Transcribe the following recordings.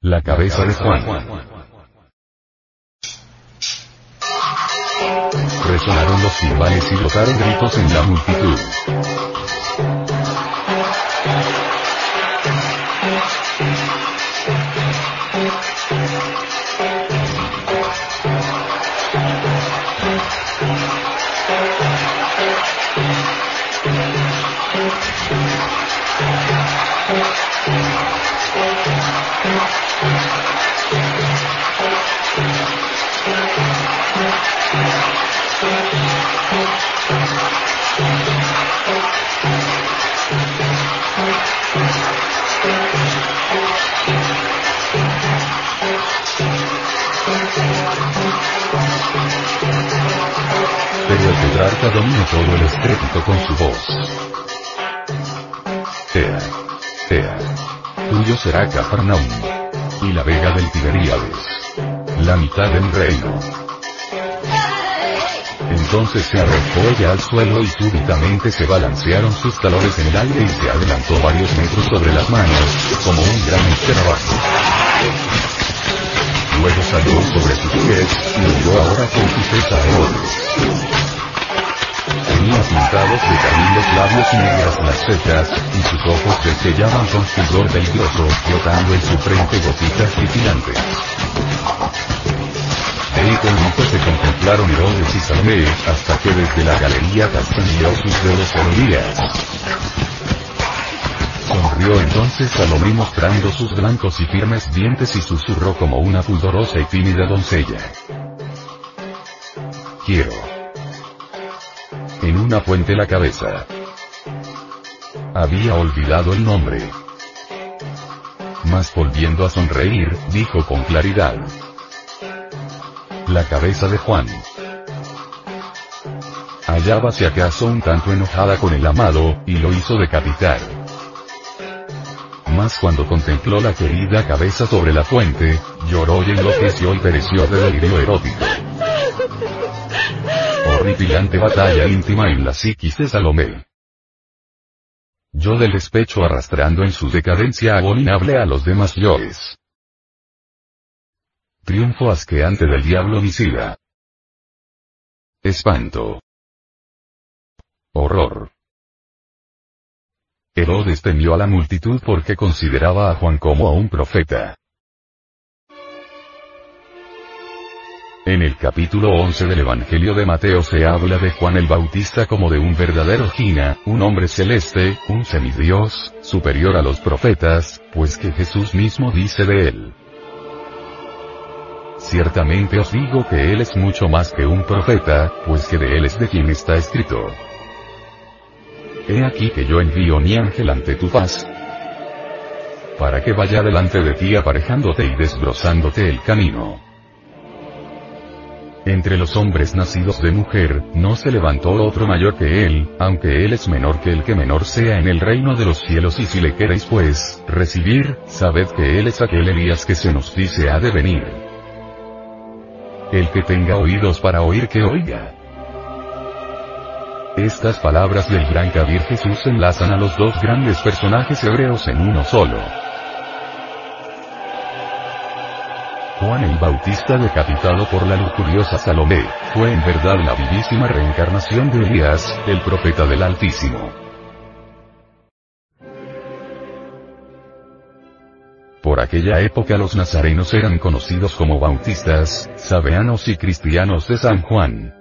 La cabeza de Juan. Resonaron los timbales y brotaron gritos en la multitud. Pero el tetrarca domina todo el estrépito con su voz. Ea. Ea. Tuyo será Cafarnaum. Y la vega del Tiberíades. La mitad del reino. Entonces se arrojó ella al suelo y súbitamente se balancearon sus talones en el aire y se adelantó varios metros sobre las manos, como un gran escarabajo. Luego salió sobre sus pies, y huyó ahora con su tesa enorme. Tenía pintados de carmín los labios y negras las cejas, y sus ojos desellaban con fulgor peligroso, flotando en su frente gotitas titilantes. De icónico se contemplaron Herodes y Salomé, hasta que desde la galería castañeó sus dedos coloridas. Sonrió entonces Salomé mostrando sus blancos y firmes dientes y susurró como una pudorosa y tímida doncella. Quiero. En una fuente la cabeza. Había olvidado el nombre. Mas volviendo a sonreír, dijo con claridad. La cabeza de Juan. Hallábase acaso un tanto enojada con el amado, y lo hizo decapitar. Cuando contempló la querida cabeza sobre la fuente, lloró y enloqueció y pereció de delirio erótico. Horripilante batalla íntima en la psiquis de Salomé. Yo del despecho arrastrando en su decadencia abominable a los demás yoes. Triunfo asqueante del diablo homicida. Espanto. Horror. Herodes temió a la multitud porque consideraba a Juan como a un profeta. En el capítulo 11 del Evangelio de Mateo se habla de Juan el Bautista como de un verdadero Gina, un hombre celeste, un semidios, superior a los profetas, pues que Jesús mismo dice de él. Ciertamente os digo que él es mucho más que un profeta, pues que de él es de quien está escrito. He aquí que yo envío mi ángel ante tu paz, para que vaya delante de ti aparejándote y desbrozándote el camino. Entre los hombres nacidos de mujer, no se levantó otro mayor que él, aunque él es menor que el que menor sea en el reino de los cielos y si le queréis pues, recibir, sabed que él es aquel Elías que se nos dice ha de venir. El que tenga oídos para oír que oiga. Estas palabras del gran Kabir Jesús enlazan a los dos grandes personajes hebreos en uno solo. Juan el Bautista decapitado por la lujuriosa Salomé, fue en verdad la vivísima reencarnación de Elías, el profeta del Altísimo. Por aquella época los nazarenos eran conocidos como bautistas, sabeanos y cristianos de San Juan.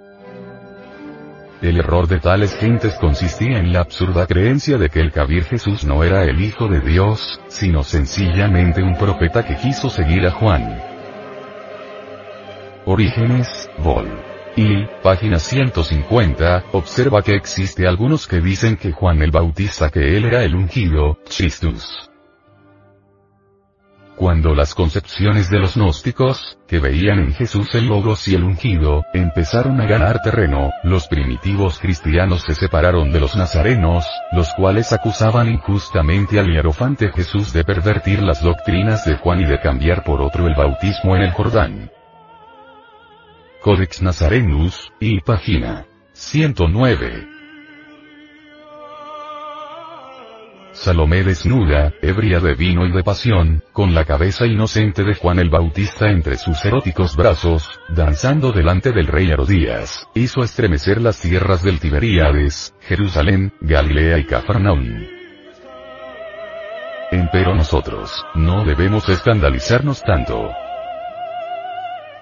El error de tales gentes consistía en la absurda creencia de que el Kabir Jesús no era el Hijo de Dios, sino sencillamente un profeta que quiso seguir a Juan. Orígenes, Vol. Y, página 150, observa que existe algunos que dicen que Juan el Bautista que él era el ungido, Christus. Cuando las concepciones de los gnósticos, que veían en Jesús el Logos y el ungido, empezaron a ganar terreno, los primitivos cristianos se separaron de los nazarenos, los cuales acusaban injustamente al hierofante Jesús de pervertir las doctrinas de Juan y de cambiar por otro el bautismo en el Jordán. Codex Nazarenus, y página 109. Salomé desnuda, ebria de vino y de pasión, con la cabeza inocente de Juan el Bautista entre sus eróticos brazos, danzando delante del rey Herodías, hizo estremecer las tierras del Tiberíades, Jerusalén, Galilea y Cafarnaum. Empero nosotros, no debemos escandalizarnos tanto.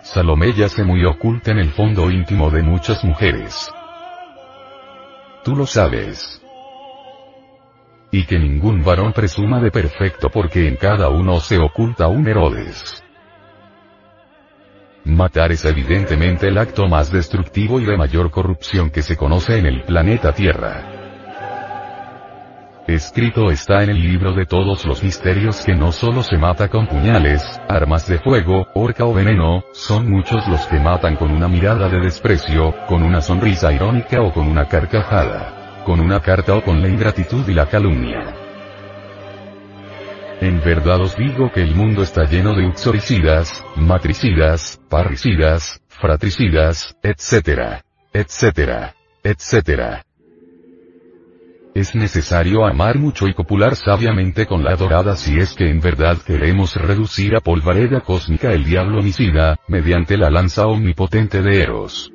Salomé yace muy oculta en el fondo íntimo de muchas mujeres. Tú lo sabes. Y que ningún varón presuma de perfecto porque en cada uno se oculta un Herodes. Matar es evidentemente el acto más destructivo y de mayor corrupción que se conoce en el planeta Tierra. Escrito está en el libro de todos los misterios que no solo se mata con puñales, armas de fuego, horca o veneno, son muchos los que matan con una mirada de desprecio, con una sonrisa irónica o con una carcajada. Con una carta o con la ingratitud y la calumnia. En verdad os digo que el mundo está lleno de uxoricidas, matricidas, parricidas, fratricidas, etc. etc. etc. Es necesario amar mucho y copular sabiamente con la adorada si es que en verdad queremos reducir a polvareda cósmica el diablo homicida, mediante la lanza omnipotente de Eros.